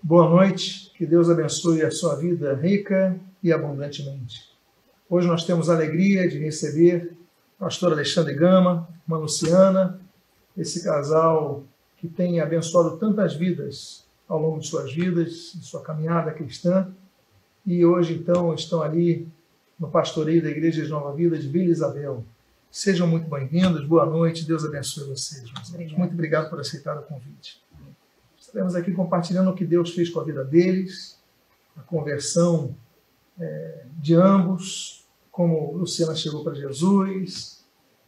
Boa noite, que Deus abençoe a sua vida rica e abundantemente. Hoje nós temos a alegria de receber o pastor Alexandre Gama, uma Luciana, esse casal que tem abençoado tantas vidas ao longo de suas vidas, de sua caminhada cristã, e hoje então estão ali no pastoreio da Igreja de Nova Vida de Vila Isabel. Sejam muito bem-vindos, boa noite, Deus abençoe vocês. Muito obrigado por aceitar o convite. Estaremos aqui compartilhando o que Deus fez com a vida deles, a conversão é, de ambos, como Luciana chegou para Jesus,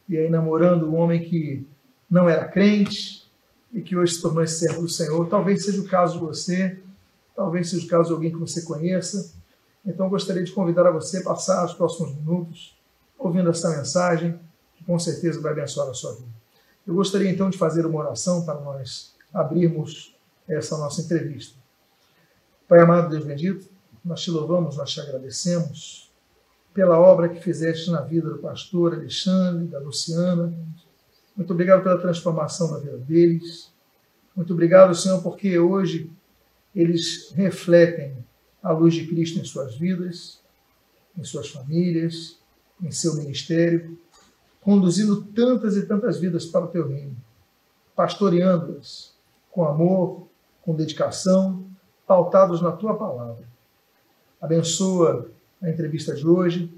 e aí namorando um homem que não era crente e que hoje se tornou servo do Senhor. Talvez seja o caso de você, talvez seja o caso de alguém que você conheça. Então gostaria de convidar a você a passar os próximos minutos ouvindo essa mensagem, que com certeza vai abençoar a sua vida. Eu gostaria então de fazer uma oração para nós abrirmos essa nossa entrevista. Pai amado, Deus bendito, nós te louvamos, nós te agradecemos pela obra que fizeste na vida do pastor Alexandre, da Luciana. Muito obrigado pela transformação na vida deles. Muito obrigado, Senhor, porque hoje eles refletem a luz de Cristo em suas vidas, em suas famílias, em seu ministério, conduzindo tantas e tantas vidas para o teu reino, pastoreando-as com amor, com dedicação, pautados na tua palavra. Abençoa a entrevista de hoje,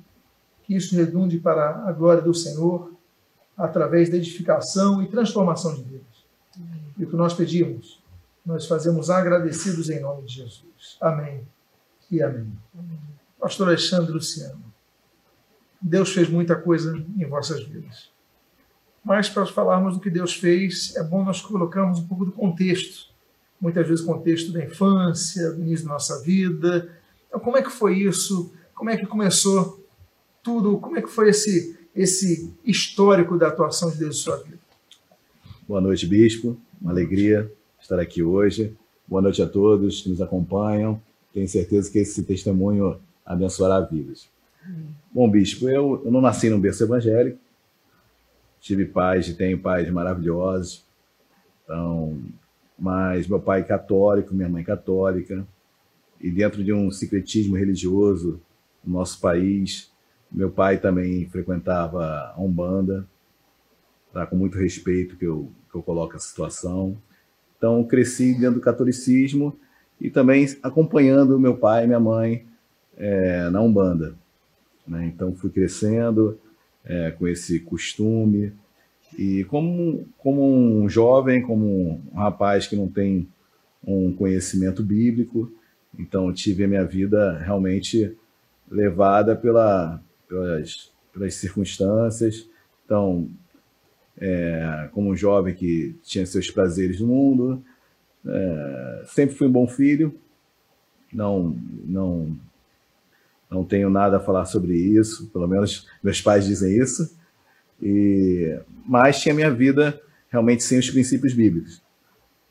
que isso redunde para a glória do Senhor, através da edificação e transformação de vidas. E o que nós pedimos, nós fazemos agradecidos em nome de Jesus. Amém e amém. amém. Pastor Alexandre Luciano, Deus fez muita coisa em vossas vidas. Mas para falarmos do que Deus fez, é bom nós colocarmos um pouco do contexto muitas vezes contexto da infância, do início da nossa vida. Então, como é que foi isso? Como é que começou tudo? Como é que foi esse, esse histórico da atuação de Deus em sua vida? Boa noite, Bispo. Uma alegria estar aqui hoje. Boa noite a todos que nos acompanham. Tenho certeza que esse testemunho abençoará vidas. Bom, Bispo, eu, eu não nasci num berço evangélico. Tive pais e tenho pais maravilhosos. Então, mas meu pai é católico, minha mãe é católica, e dentro de um secretismo religioso no nosso país, meu pai também frequentava a Umbanda, tá, com muito respeito que eu, que eu coloco a situação. Então, cresci dentro do catolicismo e também acompanhando meu pai e minha mãe é, na Umbanda. Né? Então, fui crescendo é, com esse costume, e como, como um jovem, como um rapaz que não tem um conhecimento bíblico, então tive a minha vida realmente levada pela, pelas, pelas circunstâncias. Então, é, como um jovem que tinha seus prazeres no mundo, é, sempre fui um bom filho, não, não, não tenho nada a falar sobre isso, pelo menos meus pais dizem isso. E, mas tinha minha vida realmente sem os princípios bíblicos.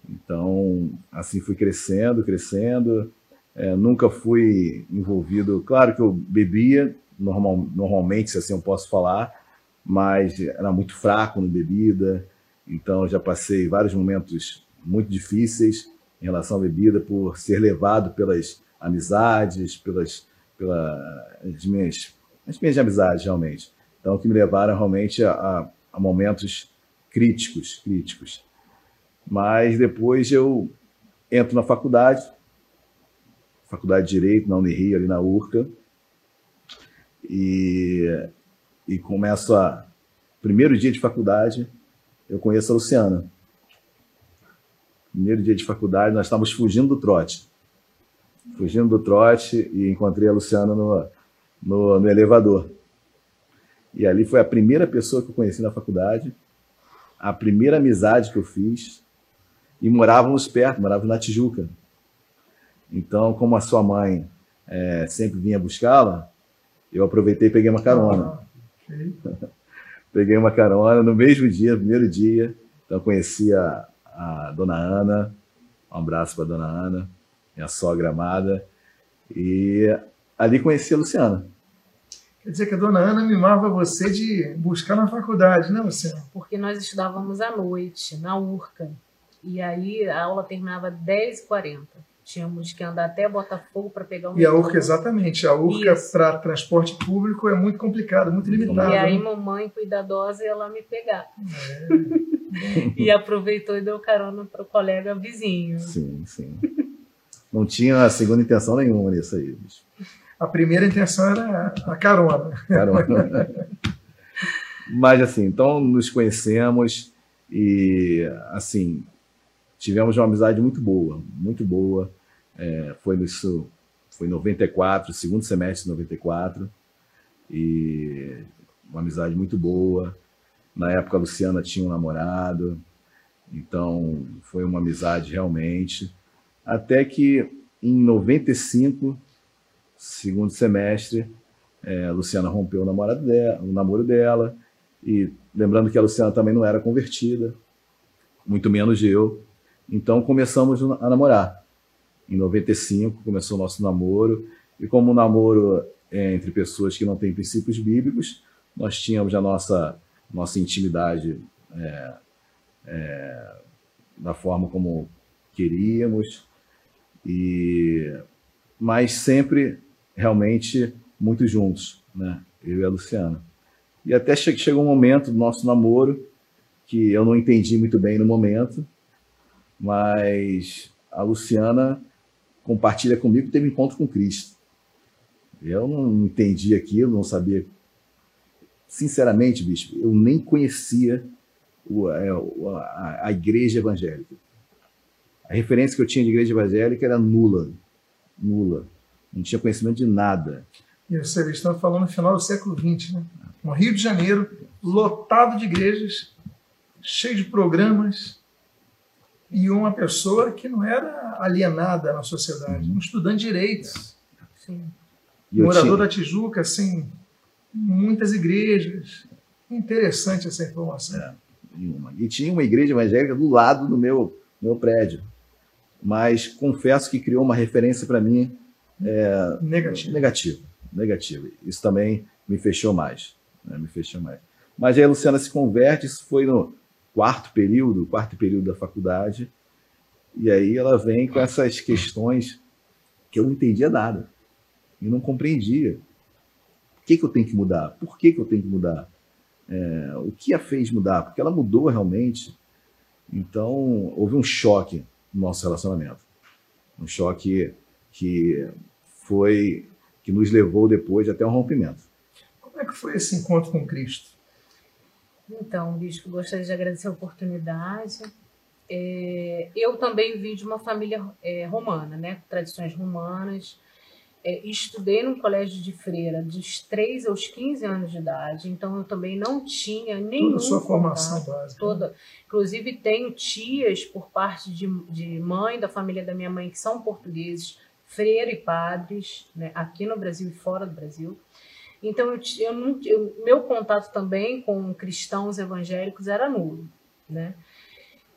Então, assim fui crescendo, crescendo. É, nunca fui envolvido. Claro que eu bebia, normal, normalmente, se assim eu posso falar, mas era muito fraco no bebida. Então, já passei vários momentos muito difíceis em relação à bebida, por ser levado pelas amizades, pelas, pelas minhas, as minhas amizades, realmente. Então, que me levaram realmente a, a momentos críticos, críticos. Mas depois eu entro na faculdade, faculdade de Direito, na Unirio, ali na URCA, e, e começo a... Primeiro dia de faculdade, eu conheço a Luciana. Primeiro dia de faculdade, nós estávamos fugindo do trote. Fugindo do trote e encontrei a Luciana no, no, no elevador. E ali foi a primeira pessoa que eu conheci na faculdade, a primeira amizade que eu fiz. E morávamos perto, morávamos na Tijuca. Então, como a sua mãe é, sempre vinha buscá-la, eu aproveitei e peguei uma carona. Ah, peguei uma carona no mesmo dia, primeiro dia. Então, conheci a, a dona Ana. Um abraço para dona Ana, minha sogra amada. E ali conheci a Luciana. Quer dizer que a dona Ana mimava você de buscar na faculdade, né, Luciana? Porque nós estudávamos à noite, na URCA. E aí a aula terminava às 10h40. Tínhamos que andar até Botafogo para pegar o E a Urca, exatamente. A Urca para transporte público é muito complicado, muito limitado. E aí, né? mamãe cuidadosa ia lá me pegar. e aproveitou e deu carona para o colega vizinho. Sim, sim. Não tinha segunda intenção nenhuma nisso aí, bicho. A primeira intenção era a carona. Caramba. Mas assim, então nos conhecemos e assim tivemos uma amizade muito boa, muito boa. É, foi isso, foi em 94, segundo semestre de 94 e uma amizade muito boa. Na época a Luciana tinha um namorado, então foi uma amizade realmente. Até que em 95, segundo semestre, é, a Luciana rompeu o, namorado dela, o namoro dela. E lembrando que a Luciana também não era convertida, muito menos eu. Então começamos a namorar. Em 95 começou o nosso namoro. E como um namoro é entre pessoas que não têm princípios bíblicos, nós tínhamos a nossa, nossa intimidade é, é, da forma como queríamos. E, mas sempre realmente muito juntos, né? Eu e a Luciana. E até che chegou um momento do nosso namoro que eu não entendi muito bem no momento, mas a Luciana compartilha comigo que teve encontro com Cristo. Eu não entendi aquilo, não sabia. Sinceramente, bicho, eu nem conhecia a, a igreja evangélica. A referência que eu tinha de igreja evangélica era nula. Nula. Não tinha conhecimento de nada. E você está falando no final do século XX, né? No Rio de Janeiro, lotado de igrejas, cheio de programas, e uma pessoa que não era alienada na sociedade, um estudante de direito, Sim. morador da Tijuca, assim, muitas igrejas. Interessante essa informação. É, nenhuma. E tinha uma igreja evangélica do lado do meu, meu prédio. Mas confesso que criou uma referência para mim é, Negativo. negativa. Negativa. Isso também me fechou mais. Né? Me fechou mais. Mas aí a Luciana se converte, isso foi no quarto período, quarto período da faculdade. E aí ela vem com essas questões que eu não entendia nada. E não compreendia. O que, que eu tenho que mudar? Por que, que eu tenho que mudar? É, o que a fez mudar? Porque ela mudou realmente. Então, houve um choque no nosso relacionamento. Um choque que foi que nos levou depois até um rompimento. Como é que foi esse encontro com Cristo? Então, Bispo, gostaria de agradecer a oportunidade. É, eu também vim de uma família é, romana, né, com tradições romanas. É, estudei num colégio de freira dos 3 aos 15 anos de idade, então eu também não tinha nenhum Toda a sua formação contato, básica. Toda. Inclusive, tenho tias por parte de, de mãe, da família da minha mãe, que são portugueses, freira e padres, né, aqui no Brasil e fora do Brasil. Então, eu, eu, eu- meu contato também com cristãos evangélicos era nulo. Né?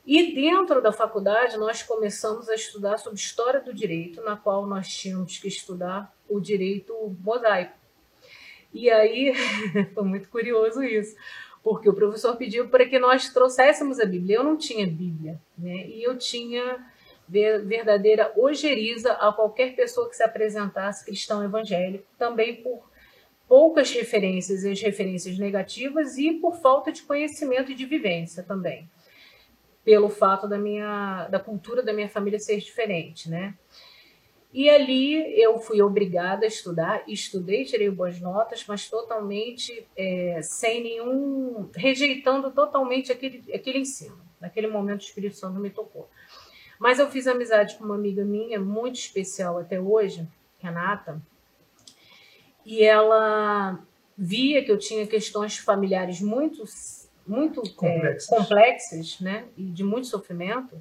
E dentro da faculdade, nós começamos a estudar sobre história do direito, na qual nós tínhamos que estudar o direito mosaico. E aí, foi muito curioso isso, porque o professor pediu para que nós trouxéssemos a Bíblia. Eu não tinha Bíblia, né? e eu tinha verdadeira ojeriza a qualquer pessoa que se apresentasse cristão evangélico, também por poucas referências, as referências negativas, e por falta de conhecimento e de vivência também pelo fato da minha da cultura da minha família ser diferente, né? E ali eu fui obrigada a estudar, estudei, tirei boas notas, mas totalmente é, sem nenhum, rejeitando totalmente aquele, aquele ensino. Naquele momento o Espírito Santo me tocou. Mas eu fiz amizade com uma amiga minha, muito especial até hoje, Renata, e ela via que eu tinha questões familiares muito muito é, Complexas. complexas, né, e de muito sofrimento.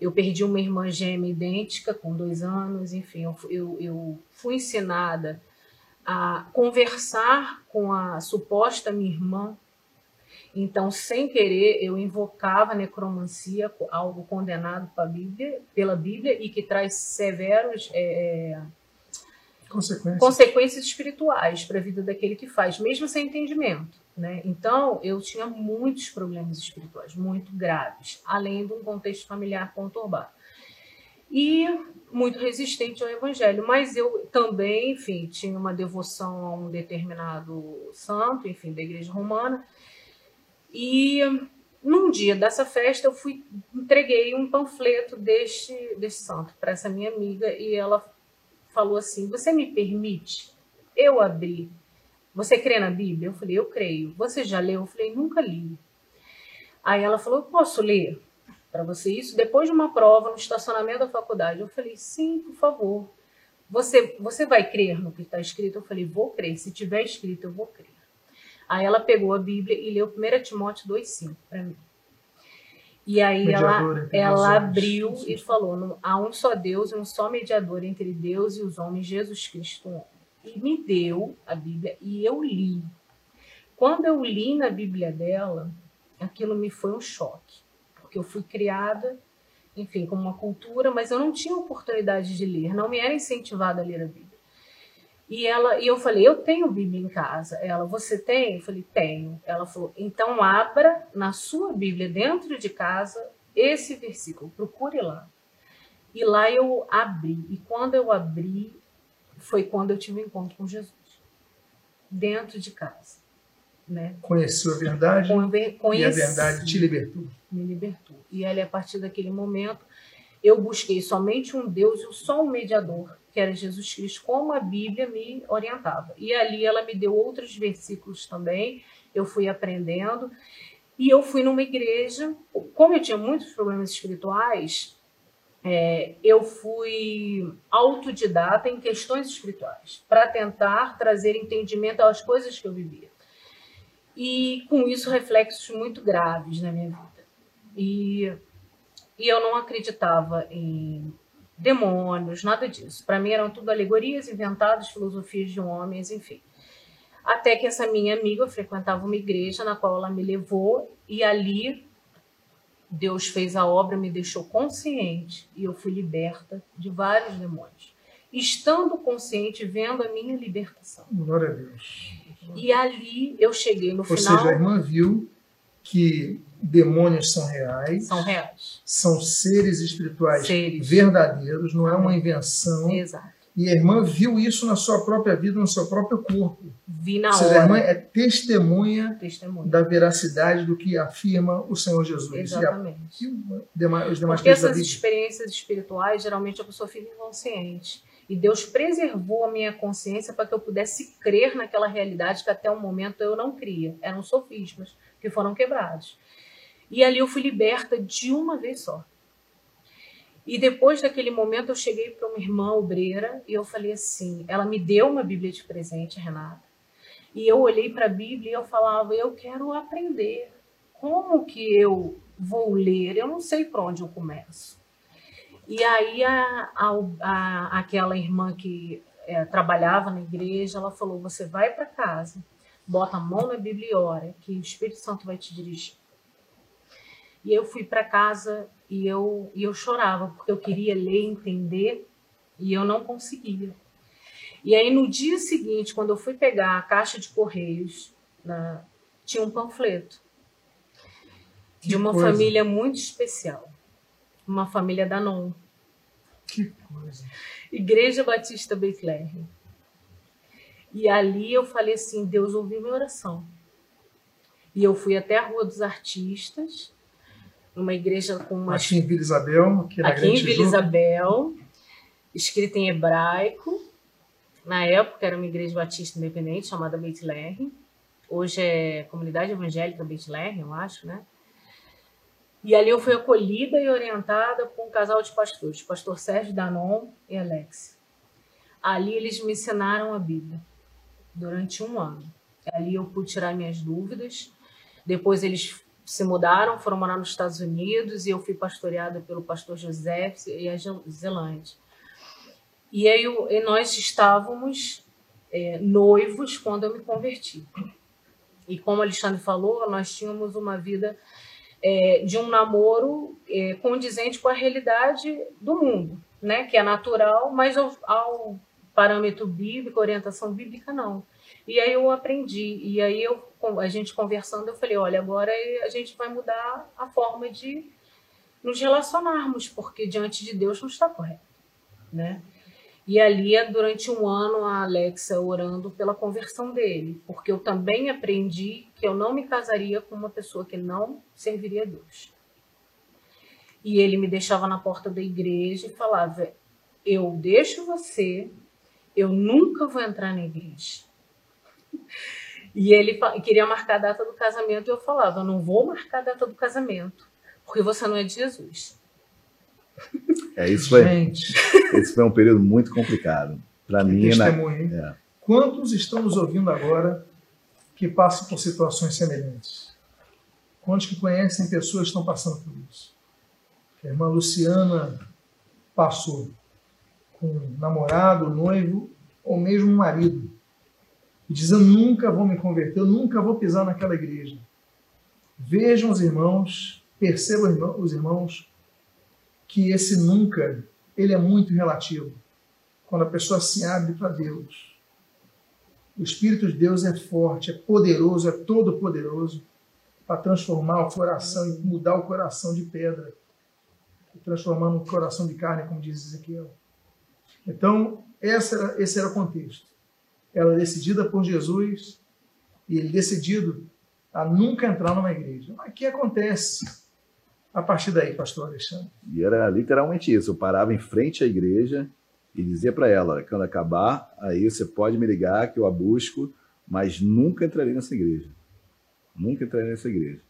Eu perdi uma irmã gêmea idêntica com dois anos, enfim, eu, eu, eu fui ensinada a conversar com a suposta minha irmã. Então, sem querer, eu invocava a necromancia, algo condenado pela Bíblia, pela Bíblia e que traz severos é, é, Consequências. consequências espirituais para a vida daquele que faz, mesmo sem entendimento. Né? Então, eu tinha muitos problemas espirituais, muito graves, além de um contexto familiar conturbado. E muito resistente ao evangelho, mas eu também, enfim, tinha uma devoção a um determinado santo, enfim, da igreja romana. E num dia dessa festa eu fui entreguei um panfleto deste deste santo para essa minha amiga e ela falou assim: "Você me permite eu abrir? Você crê na Bíblia?" Eu falei: "Eu creio." "Você já leu?" Eu falei: "Nunca li." Aí ela falou: "Eu posso ler?" para você isso depois de uma prova no estacionamento da faculdade. Eu falei, sim, por favor. Você, você vai crer no que está escrito? Eu falei, vou crer. Se tiver escrito, eu vou crer. Aí ela pegou a Bíblia e leu 1 Timóteo 2,5 para mim. E aí ela, ela abriu e falou: há um só Deus e um só mediador entre Deus e os homens, Jesus Cristo. E me deu a Bíblia e eu li. Quando eu li na Bíblia dela, aquilo me foi um choque porque eu fui criada, enfim, com uma cultura, mas eu não tinha oportunidade de ler, não me era incentivada a ler a Bíblia. E ela, e eu falei, eu tenho Bíblia em casa. Ela, você tem? Eu falei, tenho. Ela falou, então abra na sua Bíblia dentro de casa esse versículo, procure lá. E lá eu abri. E quando eu abri, foi quando eu tive um encontro com Jesus. Dentro de casa. Né? Conheceu a verdade Conheci, e a verdade te libertou. Me libertou. E ali, a partir daquele momento, eu busquei somente um Deus e só um mediador, que era Jesus Cristo, como a Bíblia me orientava. E ali ela me deu outros versículos também, eu fui aprendendo. E eu fui numa igreja, como eu tinha muitos problemas espirituais, é, eu fui autodidata em questões espirituais, para tentar trazer entendimento às coisas que eu vivia e com isso reflexos muito graves na minha vida. E, e eu não acreditava em demônios, nada disso. Para mim eram tudo alegorias inventadas, filosofias de homens, enfim. Até que essa minha amiga frequentava uma igreja na qual ela me levou e ali Deus fez a obra, me deixou consciente e eu fui liberta de vários demônios. Estando consciente, vendo a minha libertação. Glória a Deus. E ali eu cheguei no Ou final. Ou seja, a irmã viu que demônios são reais. São reais. São seres espirituais seres. verdadeiros, não é uma invenção. Exato. E a irmã viu isso na sua própria vida, no seu próprio corpo. Vi na Ou seja, hora. A irmã é testemunha, testemunha, da veracidade do que afirma o Senhor Jesus. Exatamente. E, a, e os demais Porque essas experiências espirituais, geralmente a pessoa fica inconsciente. E Deus preservou a minha consciência para que eu pudesse crer naquela realidade que até o momento eu não cria. Eram sofismas que foram quebrados. E ali eu fui liberta de uma vez só. E depois daquele momento eu cheguei para uma irmã obreira e eu falei assim, ela me deu uma Bíblia de presente, Renata. E eu olhei para a Bíblia e eu falava, eu quero aprender. Como que eu vou ler? Eu não sei por onde eu começo. E aí a, a, a aquela irmã que é, trabalhava na igreja, ela falou: você vai para casa, bota a mão na Bíblia e ora, que o Espírito Santo vai te dirigir. E eu fui para casa e eu, e eu chorava, porque eu queria ler, entender, e eu não conseguia. E aí no dia seguinte, quando eu fui pegar a caixa de correios, na, tinha um panfleto de uma coisa. família muito especial uma família da Non. Que coisa. Igreja Batista Bethlehem. E ali eu falei assim, Deus ouviu minha oração. E eu fui até a Rua dos Artistas, numa igreja com uma... Aqui em Vila Isabel. Aqui, aqui em Vila Isabel, escrita em hebraico. Na época era uma igreja batista independente chamada Bethlehem. Hoje é Comunidade Evangélica Bethlehem, eu acho, né? E ali eu fui acolhida e orientada por um casal de pastores, pastor Sérgio Danon e Alex. Ali eles me ensinaram a Bíblia durante um ano. Ali eu pude tirar minhas dúvidas. Depois eles se mudaram, foram morar nos Estados Unidos e eu fui pastoreada pelo pastor José e a Zelândia. E aí eu, e nós estávamos é, noivos quando eu me converti. E como Alexandre falou, nós tínhamos uma vida é, de um namoro é, condizente com a realidade do mundo, né? Que é natural, mas ao, ao, parâmetro bíblico, orientação bíblica, não. E aí eu aprendi, e aí eu, a gente conversando, eu falei, olha, agora a gente vai mudar a forma de nos relacionarmos, porque diante de Deus não está correto. né? E ali, durante um ano, a Alexa orando pela conversão dele, porque eu também aprendi que eu não me casaria com uma pessoa que não serviria a Deus. E ele me deixava na porta da igreja e falava: Eu deixo você, eu nunca vou entrar na igreja. E ele queria marcar a data do casamento e eu falava: Eu não vou marcar a data do casamento, porque você não é de Jesus. É, isso foi, Gente. esse foi um período muito complicado. Para mim, na, é. Quantos estão nos ouvindo agora que passam por situações semelhantes? Quantos que conhecem pessoas que estão passando por isso? A irmã Luciana passou com um namorado, noivo ou mesmo um marido. E diz: Eu nunca vou me converter, eu nunca vou pisar naquela igreja. Vejam os irmãos, percebam os irmãos, que esse nunca, ele é muito relativo. Quando a pessoa se abre para Deus. O Espírito de Deus é forte, é poderoso, é todo poderoso para transformar o coração e mudar o coração de pedra, transformar num coração de carne, como diz Ezequiel. Então, era, esse era o contexto. Ela é decidida por Jesus e ele decidido a nunca entrar numa igreja. Mas o que acontece a partir daí, pastor Alexandre? E era literalmente isso. Eu parava em frente à igreja e dizia para ela: quando acabar, aí você pode me ligar que eu a busco, mas nunca entrarei nessa igreja. Nunca entrarei nessa igreja.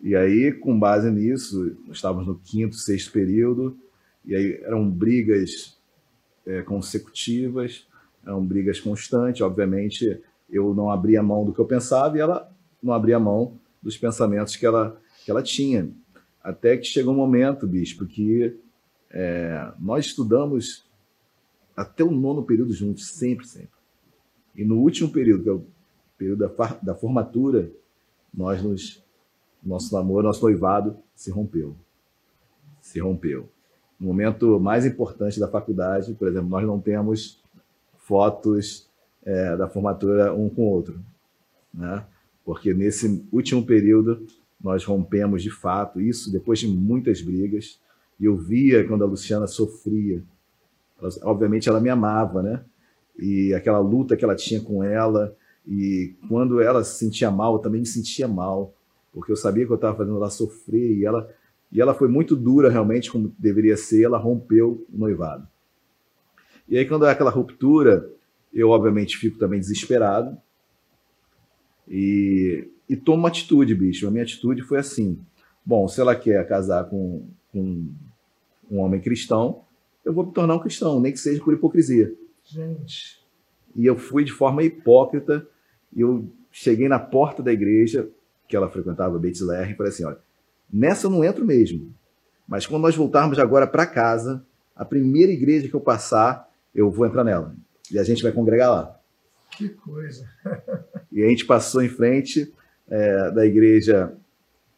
E aí, com base nisso, estávamos no quinto, sexto período, e aí eram brigas é, consecutivas, eram brigas constantes. Obviamente, eu não abria mão do que eu pensava e ela não abria mão dos pensamentos que ela, que ela tinha. Até que chegou um momento, bispo, que é, nós estudamos até o nono período juntos, sempre, sempre. E no último período, que é o período da, da formatura, nós nos, nosso namoro, nosso noivado se rompeu. Se rompeu. No momento mais importante da faculdade, por exemplo, nós não temos fotos é, da formatura um com o outro, né? Porque nesse último período nós rompemos de fato, isso depois de muitas brigas. E eu via quando a Luciana sofria. Ela, obviamente ela me amava, né? E aquela luta que ela tinha com ela. E quando ela se sentia mal, eu também me sentia mal. Porque eu sabia que eu estava fazendo ela sofrer. E ela, e ela foi muito dura, realmente, como deveria ser. Ela rompeu o noivado. E aí, quando é aquela ruptura, eu obviamente fico também desesperado. E e toma uma atitude, bicho. A minha atitude foi assim: bom, se ela quer casar com, com um homem cristão, eu vou me tornar um cristão, nem que seja por hipocrisia. Gente. E eu fui de forma hipócrita, e eu cheguei na porta da igreja que ela frequentava, Bethlehem, e falei assim: olha, nessa eu não entro mesmo. Mas quando nós voltarmos agora para casa, a primeira igreja que eu passar, eu vou entrar nela. E a gente vai congregar lá. Que coisa. e a gente passou em frente, é, da igreja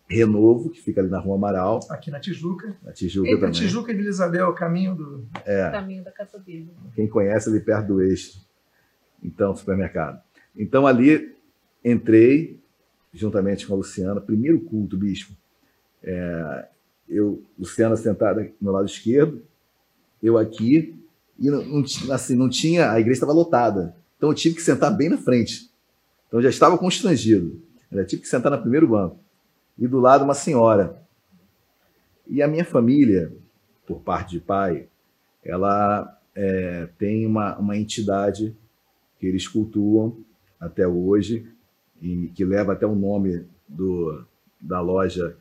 Renovo, que fica ali na Rua Amaral. Aqui na Tijuca. Na Tijuca Entre também. Tijuca e Vila Isabel, o caminho do... É. O caminho da casa dele. Quem conhece ali perto do eixo. Então, supermercado. Então, ali entrei, juntamente com a Luciana, primeiro culto, bispo. É, eu, Luciana sentada no meu lado esquerdo, eu aqui, e não, não, assim, não tinha, a igreja estava lotada. Então eu tive que sentar bem na frente. Então eu já estava constrangido. Ela tive que sentar no primeiro banco. E do lado uma senhora. E a minha família, por parte de pai, ela é, tem uma, uma entidade que eles cultuam até hoje e que leva até o nome do, da loja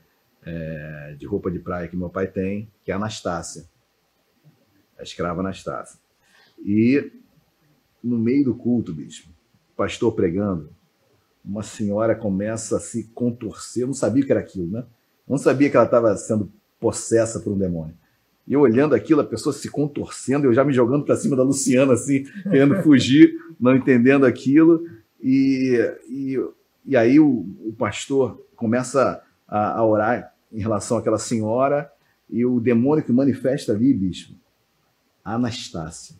é, de roupa de praia que meu pai tem, que é Anastácia, escrava Anastácia. E no meio do culto, bicho, pastor pregando, uma senhora começa a se contorcer. Eu não sabia o que era aquilo, né? Eu não sabia que ela estava sendo possessa por um demônio. E eu olhando aquilo, a pessoa se contorcendo, eu já me jogando para cima da Luciana, assim, querendo fugir, não entendendo aquilo. E, e, e aí o, o pastor começa a, a, orar em relação àquela senhora e o demônio que manifesta ali, bicho, Anastácia.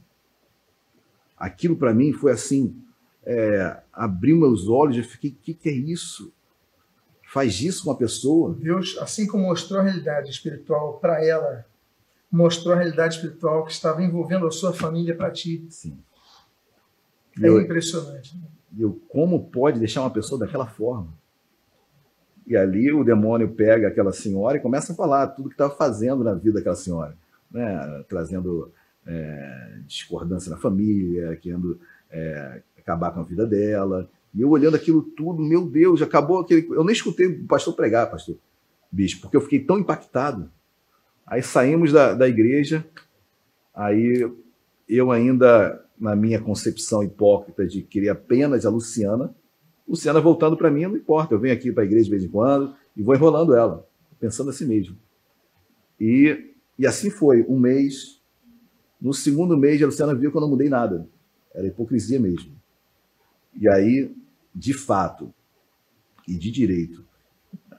Aquilo para mim foi assim, é, abriu meus olhos, eu fiquei, o que, que é isso? Faz isso uma pessoa? Deus, assim como mostrou a realidade espiritual para ela mostrou a realidade espiritual que estava envolvendo a sua família para ti. Sim. É eu, impressionante. né? eu, como pode deixar uma pessoa daquela forma? E ali o demônio pega aquela senhora e começa a falar tudo que estava fazendo na vida daquela senhora, né? trazendo é, discordância na família, querendo é, acabar com a vida dela. E eu olhando aquilo tudo, meu Deus, acabou aquele. Eu nem escutei o pastor pregar, pastor Bispo, porque eu fiquei tão impactado. Aí saímos da, da igreja, aí eu ainda, na minha concepção hipócrita de querer apenas a Luciana, Luciana voltando para mim, não importa, eu venho aqui para a igreja de vez em quando e vou enrolando ela, pensando assim mesmo. E, e assim foi, um mês. No segundo mês, a Luciana viu que eu não mudei nada. Era hipocrisia mesmo. E aí, de fato e de direito,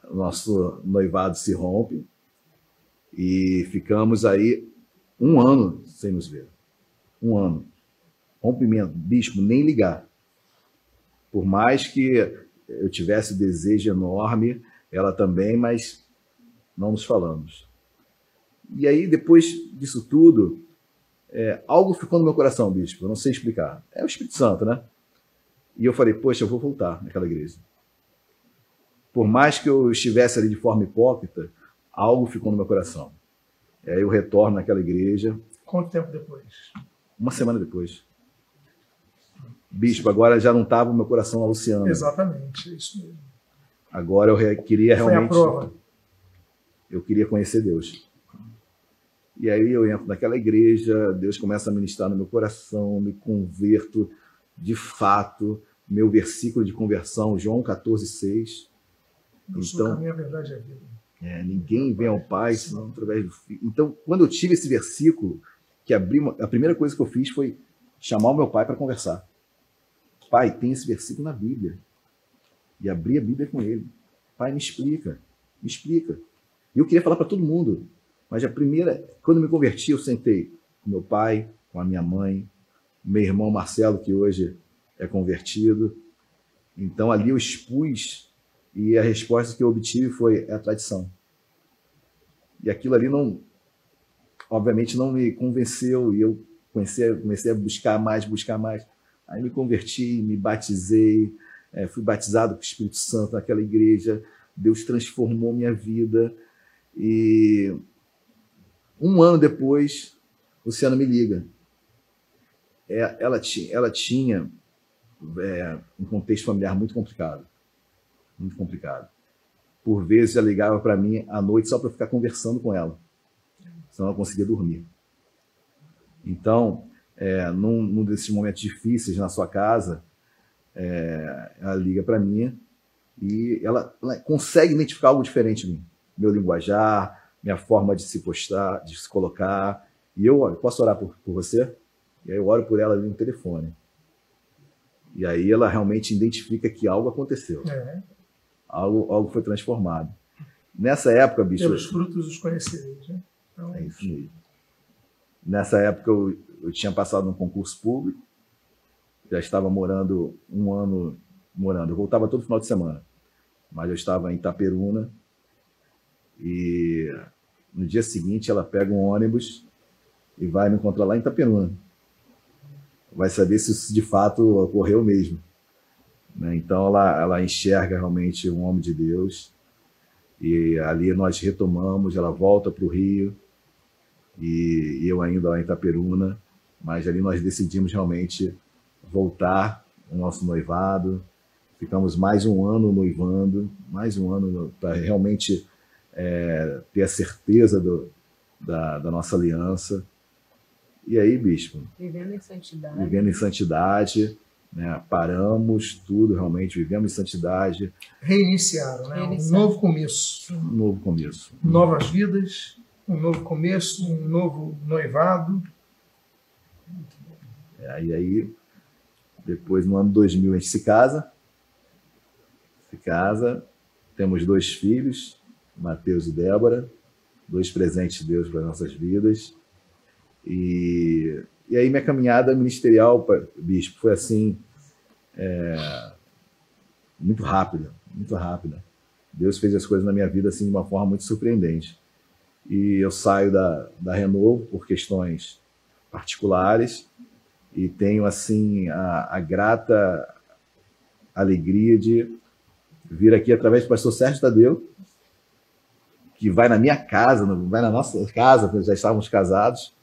nosso noivado se rompe e ficamos aí um ano sem nos ver. Um ano. Rompimento. Bispo, nem ligar. Por mais que eu tivesse desejo enorme, ela também, mas não nos falamos. E aí, depois disso tudo, é, algo ficou no meu coração, bispo, eu não sei explicar. É o Espírito Santo, né? E eu falei, poxa, eu vou voltar naquela igreja. Por mais que eu estivesse ali de forma hipócrita, algo ficou no meu coração. E aí eu retorno naquela igreja. Quanto tempo depois? Uma semana depois. Bispo, agora já não estava o meu coração na Luciana. Exatamente, é isso mesmo. Agora eu queria Foi a realmente. prova. Eu queria conhecer Deus. E aí eu entro naquela igreja, Deus começa a ministrar no meu coração, me converto de fato. Meu versículo de conversão, João 14, 6. Eu Então- caminho, a verdade e a vida. É, ninguém vem ao Pai senão através do Filho. Então, quando eu tive esse versículo, que abri uma- a primeira coisa que eu fiz foi chamar o meu pai para conversar. Pai, tem esse versículo na Bíblia. E abri a Bíblia com ele. Pai, me explica, me explica. E eu queria falar para todo mundo, mas a primeira, quando me converti, eu sentei com meu pai, com a minha mãe, meu irmão Marcelo, que hoje é convertido. Então ali eu expus e a resposta que eu obtive foi é a tradição. E aquilo ali não, obviamente, não me convenceu e eu comecei, comecei a buscar mais, buscar mais. Aí me converti, me batizei, eh, fui batizado com o Espírito Santo naquela igreja. Deus transformou minha vida e um ano depois, Luciana me liga. É, ela, ela tinha é, um contexto familiar muito complicado muito complicado. Por vezes ela ligava para mim à noite só para ficar conversando com ela, senão ela conseguia dormir. Então, é, num, num desses momentos difíceis na sua casa, é, ela liga para mim e ela, ela consegue identificar algo diferente em mim. Meu linguajar, minha forma de se postar, de se colocar. E eu, olha, posso orar por, por você? E aí eu oro por ela ali no telefone. E aí ela realmente identifica que algo aconteceu É, algo, algo foi transformado. Nessa época, bicho, pelos frutos os conhecereis. Né? Então, é isso mesmo. Nessa época eu, eu tinha passado num concurso público, já estava morando um ano morando. Eu voltava todo final de semana, mas eu estava em Itaperuna e no dia seguinte ela pega um ônibus e vai me encontrar lá em Itaperuna. Vai saber se isso de fato ocorreu mesmo. né? Então ela, ela enxerga realmente um homem de Deus e ali nós retomamos. Ela volta para o Rio e eu ainda lá em Itaperuna, mas ali nós decidimos realmente voltar o nosso noivado. Ficamos mais um ano noivando, mais um ano para realmente é, ter a certeza do, da, da nossa aliança. E aí, bispo, Vivendo em santidade. vivendo em santidade, né? paramos tudo realmente, vivemos em santidade, reiniciaram, né? um Reiniciaram. novo começo. um novo começo. Novas vidas, um novo começo, um novo noivado. É, e aí, depois no ano 2000 a gente se casa, se casa, temos dois filhos, Mateus e Débora, dois presentes de Deus para nossas vidas. E, e aí minha caminhada ministerial, bispo, foi assim, é, muito rápida, muito rápida. Deus fez as coisas na minha vida assim de uma forma muito surpreendente. e eu saio da, da Renovo por questões particulares e tenho assim a, a grata alegria de vir aqui através do pastor Sérgio Tadeu, que vai na minha casa, vai na nossa casa, já estávamos casados,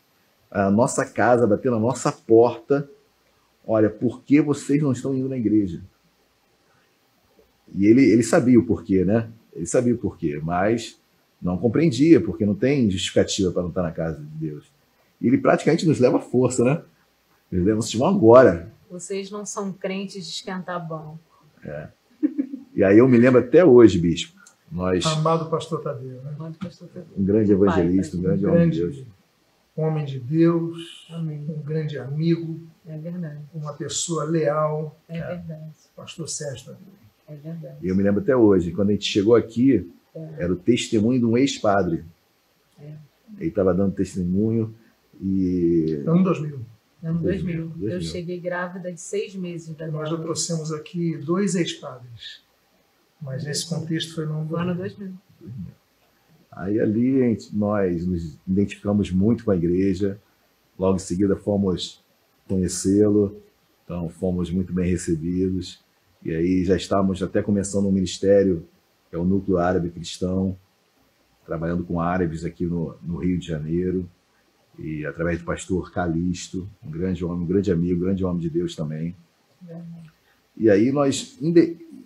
a nossa casa, bater na nossa porta, olha, por que vocês não estão indo na igreja? E ele, ele sabia o porquê, né? Ele sabia o porquê, mas não compreendia, porque não tem justificativa para não estar na casa de Deus. E ele praticamente nos leva à força, né? Ele leva, vocês vão agora. Vocês não são crentes de esquentar banco. É. E aí eu me lembro até hoje, bispo. Nós, Amado pastor Tadeu, né? um grande evangelista, um grande, um homem grande de Deus. homem de Deus, Amém. um grande amigo, É verdade. uma pessoa leal, É verdade. pastor Sérgio Tadeu. É verdade. Eu me lembro até hoje, quando a gente chegou aqui, É. era o testemunho de um ex-padre. É. Ele estava dando testemunho e Ano 2000. Ano 2000. 2000. Eu cheguei grávida de seis meses da Nós já trouxemos aqui dois ex-padres, mas nesse contexto foi no ano No ano 2000. 2000. Aí ali nós nos identificamos muito com a igreja, logo em seguida fomos conhecê-lo, então fomos muito bem recebidos, e aí já estávamos até começando um ministério, que é o Núcleo Árabe Cristão, trabalhando com árabes aqui no, no Rio de Janeiro, e através do pastor Calixto, um grande homem, um grande amigo, um grande homem de Deus também. E aí nós,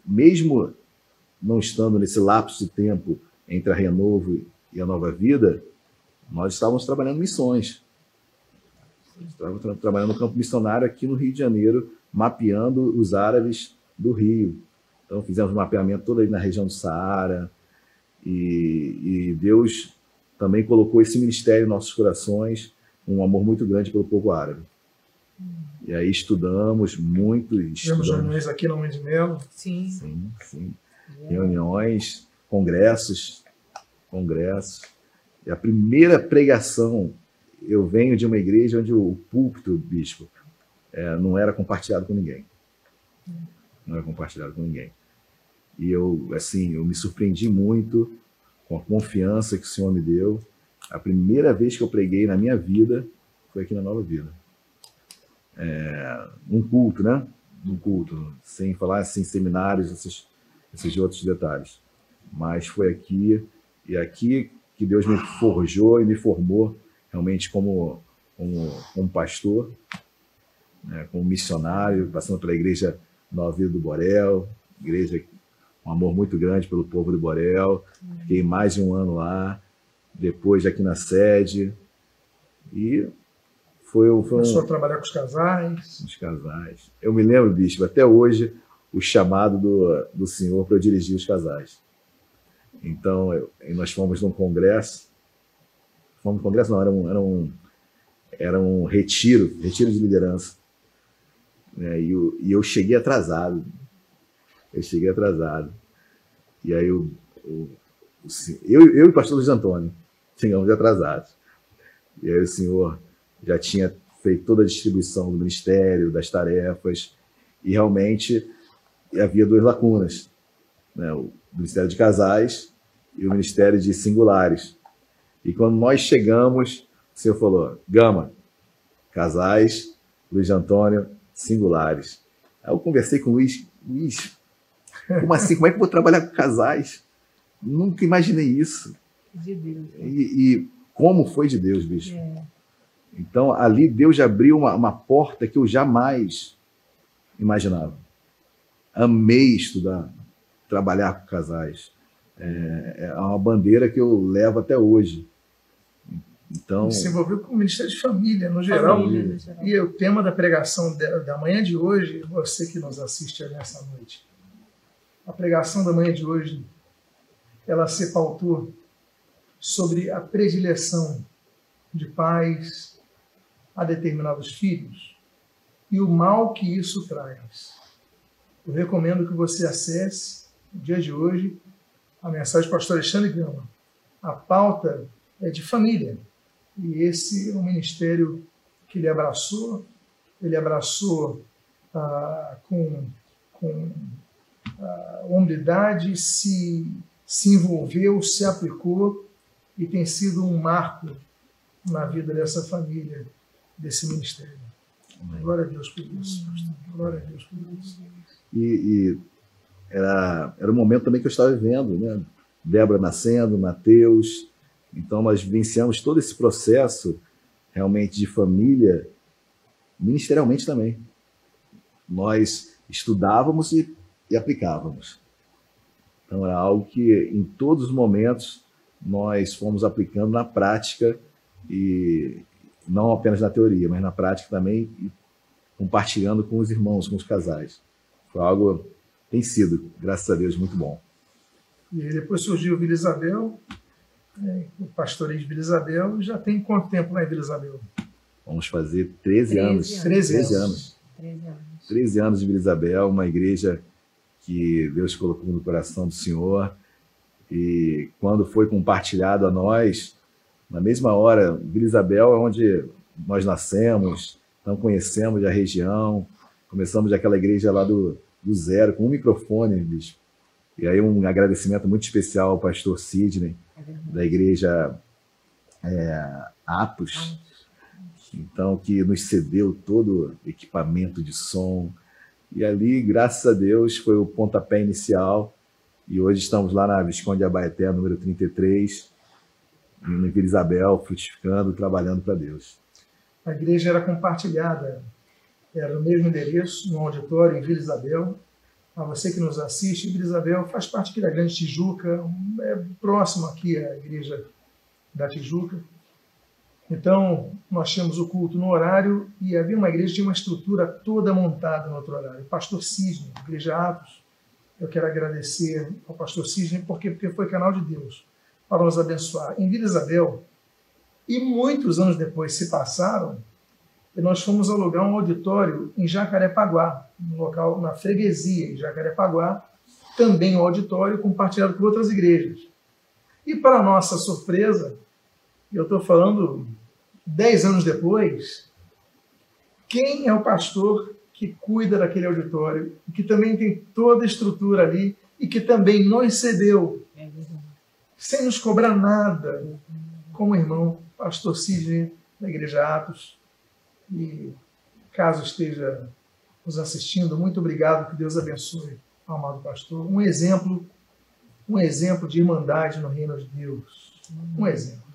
mesmo não estando nesse lapso de tempo entre a Renovo e a Nova Vida, nós estávamos trabalhando missões. Estávamos tra- trabalhando no campo missionário aqui no Rio de Janeiro, mapeando os árabes do Rio. Então fizemos um mapeamento todo aí na região do Saara, e, e Deus também colocou esse ministério em nossos corações, um amor muito grande pelo povo árabe. E aí estudamos muito, Tivemos estudamos. reuniões aqui na Mãe de Melo, Sim. Sim, sim. Reuniões, congressos, congressos. E a primeira pregação, eu venho de uma igreja onde o púlpito, bispo, é, não era compartilhado com ninguém. Não era compartilhado com ninguém. E eu, assim, eu me surpreendi muito com a confiança que o Senhor me deu. A primeira vez que eu preguei na minha vida foi aqui na Nova Vida. É, um culto, né? Um culto, sem falar assim, seminários, esses, esses outros detalhes. Mas foi aqui, e aqui que Deus me forjou e me formou realmente como, como, como pastor, né? como missionário, passando pela igreja Nova Vida do Borel, igreja um amor muito grande pelo povo do Borel. Fiquei mais de um ano lá, depois aqui na sede. E foi, foi começou um, a trabalhar com os casais. os casais. Eu me lembro, bispo, até hoje, o chamado do, do senhor para eu dirigir os casais. Então, eu- nós fomos num congresso. Fomos num congresso, não, era um, era um, era um retiro, retiro de liderança. né, E, eu, e eu cheguei atrasado. Eu cheguei atrasado. E aí o sen- eu, eu e o pastor Luiz Antônio chegamos atrasados. E aí o senhor já tinha feito toda a distribuição do ministério, das tarefas, e realmente havia duas lacunas, né? o ministério de casais e o ministério de singulares. E quando nós chegamos, o senhor falou, Gama, casais, Luiz Antônio, singulares. Aí eu conversei com o Luiz, Luiz, como assim? Como é que eu vou trabalhar com casais? Nunca imaginei isso. De Deus. E, e como foi de Deus, bicho. É. Então, ali Deus abriu uma, uma porta que eu jamais imaginava. Amei estudar, trabalhar com casais. É, é uma bandeira que eu levo até hoje. Então, Se envolveu com o Ministério de Família, no geral. Família. E o tema da pregação da, manhã de hoje, você que nos assiste nessa noite, a pregação da manhã de hoje, ela se pautou sobre a predileção de pais a determinados filhos e o mal que isso traz. Eu recomendo que você acesse, no dia de hoje, a mensagem do pastor Alexandre Gama. A pauta é de família. E esse é um ministério que ele abraçou, ele abraçou ah, com, com ah, hombridade, se, se envolveu, se aplicou e tem sido um marco na vida dessa família, desse ministério. Glória a Deus por isso, pastor. Glória a Deus por isso. E, e era, era o momento também que eu estava vivendo, né? Débora nascendo, Mateus. Então nós vivenciamos todo esse processo realmente de família, ministerialmente também. Nós estudávamos e, e aplicávamos. Então era algo que em todos os momentos nós fomos aplicando na prática e não apenas na teoria, mas na prática também compartilhando com os irmãos, com os casais. Foi algo tem sido, graças a Deus, muito bom. E depois surgiu Vila Isabel, né, o pastoreio de Vila Isabel, já tem quanto tempo lá em Vila Isabel? Vamos fazer 13, 13 anos. 13, 13 anos. 13 anos. 13 anos de Vila Isabel, uma igreja que Deus colocou no coração do Senhor. E quando foi compartilhado a nós, na mesma hora, Vila Isabel é onde nós nascemos, então conhecemos a região, começamos aquela igreja lá do, do zero, com um microfone, bicho. E aí um agradecimento muito especial ao pastor Sidney, é da igreja é, Atos, então que nos cedeu todo o equipamento de som. E ali, graças a Deus, foi o pontapé inicial. E hoje estamos lá na Visconde Abaeté, número 33, em Vila Isabel, frutificando, trabalhando para Deus. A igreja era compartilhada era no mesmo endereço, no auditório em Vila Isabel. A você que nos assiste, Vila Isabel faz parte aqui da Grande Tijuca, é próximo aqui à igreja da Tijuca. Então, nós tínhamos o culto no horário e havia uma igreja, tinha uma estrutura toda montada no outro horário. pastor Cisne, Igreja Atos, eu quero agradecer ao pastor Cisne, porque, porque foi canal de Deus para nos abençoar. Em Vila Isabel, e muitos anos depois se passaram, e nós fomos alugar um auditório em Jacarepaguá, no local na freguesia em Jacarepaguá, também um auditório compartilhado com outras igrejas. E para nossa surpresa, eu estou falando dez anos depois, quem é o pastor que cuida daquele auditório, que também tem toda a estrutura ali e que também nos cedeu, sem nos cobrar nada, como irmão, pastor Sidney, da Igreja Atos, e caso esteja nos assistindo, muito obrigado, que Deus abençoe, amado pastor. Um exemplo, um exemplo de irmandade no reino de Deus. Um exemplo.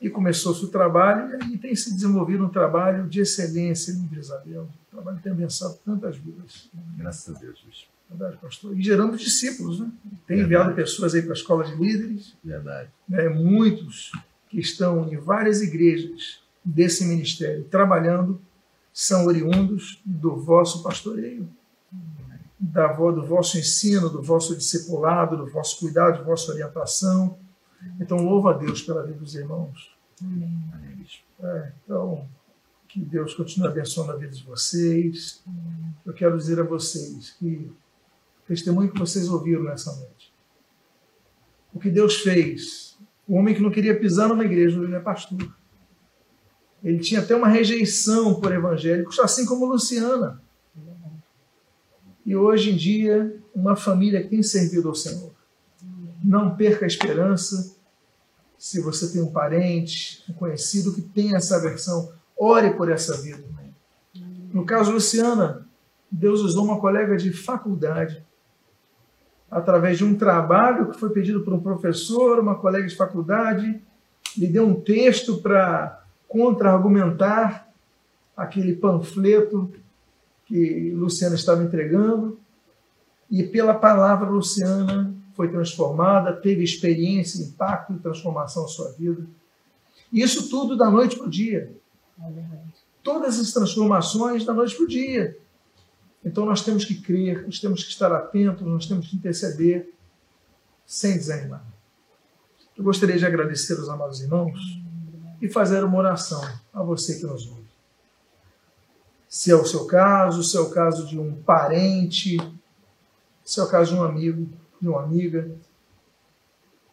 E começou-se o trabalho e tem se desenvolvido um trabalho de excelência em Isabel. Um trabalho que tem abençoado tantas vidas. Graças a Deus. Verdade, pastor. E gerando discípulos, né? Tem Verdade. enviado pessoas aí para a escola de líderes. Verdade. Né? Muitos que estão em várias igrejas desse ministério trabalhando são oriundos do vosso pastoreio, da, do vosso ensino, do vosso discipulado, do vosso cuidado, da vossa orientação. Então, louva a Deus pela vida dos irmãos. Amém. É, então, que Deus continue abençoando a vida de vocês. Eu quero dizer a vocês que o testemunho que vocês ouviram nessa noite, o que Deus fez, o homem que não queria pisar numa igreja, ele é pastor. Ele tinha até uma rejeição por evangélicos, assim como Luciana. E hoje em dia, uma família tem servido ao Senhor. Não perca a esperança. Se você tem um parente, um conhecido que tem essa versão, ore por essa vida. No caso Luciana, Deus usou uma colega de faculdade através de um trabalho que foi pedido por um professor, uma colega de faculdade, lhe deu um texto para contra-argumentar aquele panfleto que Luciana estava entregando, e pela palavra Luciana foi transformada, teve experiência, impacto e transformação na sua vida. Isso tudo da noite para o dia. Todas as transformações da noite para o dia. Então nós temos que crer, nós temos que estar atentos, nós temos que interceder sem desanimar. Eu gostaria de agradecer aos amados irmãos e fazer uma oração a você que nos ouve. Se é o seu caso, se é o caso de um parente, se é o caso de um amigo, de uma amiga,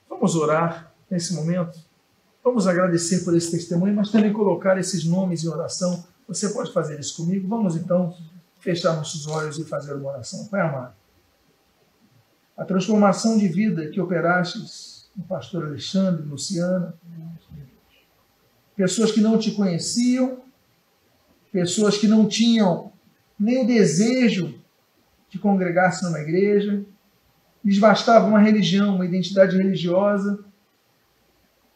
vamos orar nesse momento. Vamos agradecer por esse testemunho, mas também colocar esses nomes em oração. Você pode fazer isso comigo? Vamos então fechar nossos olhos e fazer uma oração. Pai amado, a transformação de vida que operastes o pastor Alexandre, Luciana, pessoas que não te conheciam, pessoas que não tinham nem o desejo de congregar-se numa igreja, lhes bastava uma religião, uma identidade religiosa,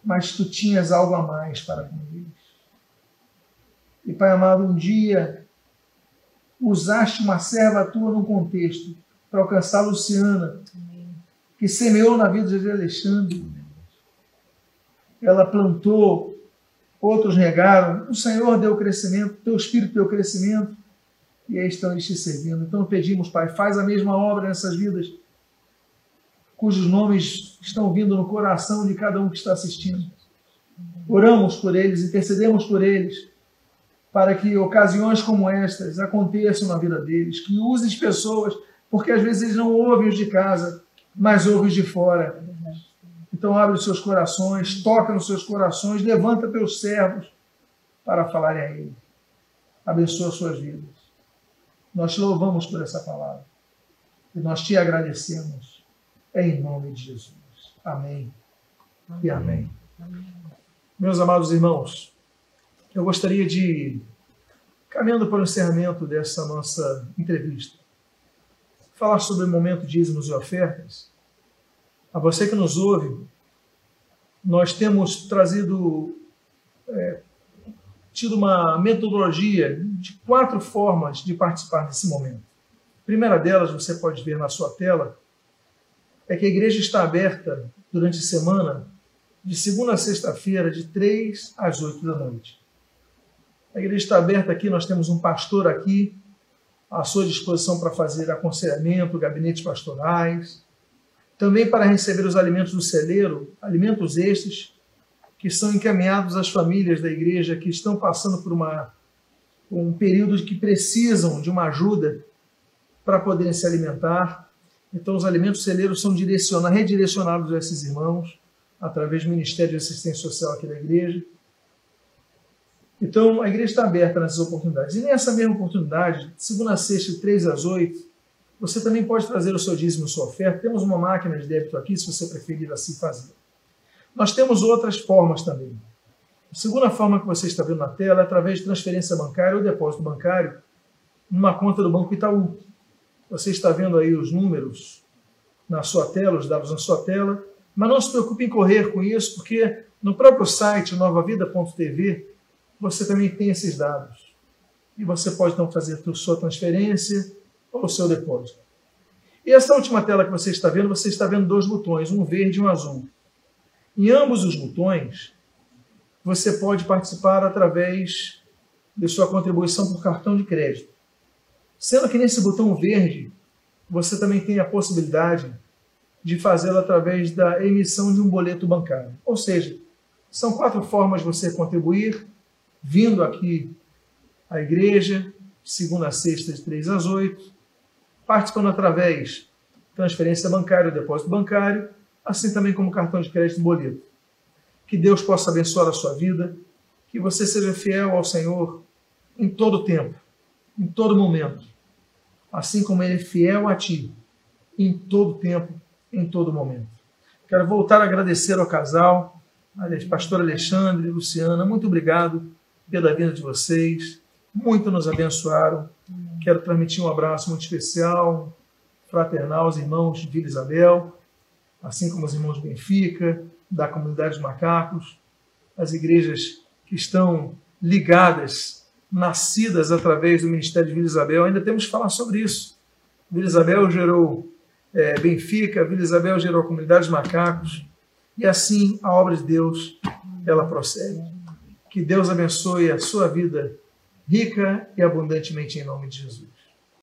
mas tu tinhas algo a mais para com eles. E Pai amado, um dia usaste uma serva tua num contexto para alcançar Luciana, que semeou na vida de Alexandre. Ela plantou, outros regaram. O Senhor deu crescimento, teu Espírito deu crescimento, e aí estão eles te servindo. Então pedimos, Pai, faz a mesma obra nessas vidas, cujos nomes estão vindo no coração de cada um que está assistindo. Oramos por eles, intercedemos por eles para que ocasiões como estas aconteçam na vida deles, que uses pessoas, porque às vezes eles não ouvem os de casa, mas ouvem os de fora. Então abre os seus corações, toca nos seus corações, levanta teus servos para falarem a Ele. Abençoa suas vidas. Nós te louvamos por essa palavra e nós te agradecemos em nome de Jesus. Amém, amém. e amém. amém. Meus amados irmãos, eu gostaria de, caminhando para o encerramento dessa nossa entrevista, falar sobre o momento de dízimos e ofertas. A você que nos ouve, nós temos trazido, é, tido uma metodologia de quatro formas de participar desse momento. A primeira delas, você pode ver na sua tela, é que a igreja está aberta durante a semana, de segunda a sexta-feira, de três às oito da noite. A igreja está aberta aqui, nós temos um pastor aqui à sua disposição para fazer aconselhamento, gabinetes pastorais, também para receber os alimentos do celeiro, alimentos estes que são encaminhados às famílias da igreja que estão passando por uma, um período que precisam de uma ajuda para poderem se alimentar. Então, os alimentos celeiros são redirecionados a esses irmãos através do Ministério de Assistência Social aqui da igreja. Então, a igreja está aberta nessas oportunidades. E nessa mesma oportunidade, segunda a sexta, de 3 às 8, você também pode trazer o seu dízimo, sua oferta. Temos uma máquina de débito aqui, se você preferir assim fazer. Nós temos outras formas também. A segunda forma que você está vendo na tela é através de transferência bancária ou depósito bancário numa conta do Banco Itaú. Você está vendo aí os números na sua tela, os dados na sua tela, mas não se preocupe em correr com isso, porque no próprio site novavida.tv você também tem esses dados. E você pode então fazer sua transferência ou seu depósito. E essa última tela que você está vendo, você está vendo dois botões, um verde e um azul. Em ambos os botões, você pode participar através de sua contribuição por cartão de crédito. Sendo que nesse botão verde, você também tem a possibilidade de fazê-lo através da emissão de um boleto bancário. Ou seja, são quatro formas de você contribuir vindo aqui à igreja, segunda a sexta, de 3 às 8, participando através transferência bancária depósito bancário, assim também como cartão de crédito boleto. Que Deus possa abençoar a sua vida, que você seja fiel ao Senhor em todo tempo, em todo momento, assim como Ele é fiel a ti, em todo tempo, em todo momento. Quero voltar a agradecer ao casal, pastor Alexandre e Luciana, muito obrigado pela vinda de vocês. Muito nos abençoaram. Quero transmitir um abraço muito especial, fraternal aos irmãos de Vila Isabel, assim como os irmãos de Benfica, da comunidade de macacos, as igrejas que estão ligadas, nascidas através do Ministério de Vila Isabel. Ainda temos que falar sobre isso. Vila Isabel gerou é, Benfica, Vila Isabel gerou a comunidade de macacos, e assim a obra de Deus ela prossegue. Que Deus abençoe a sua vida rica e abundantemente em nome de Jesus.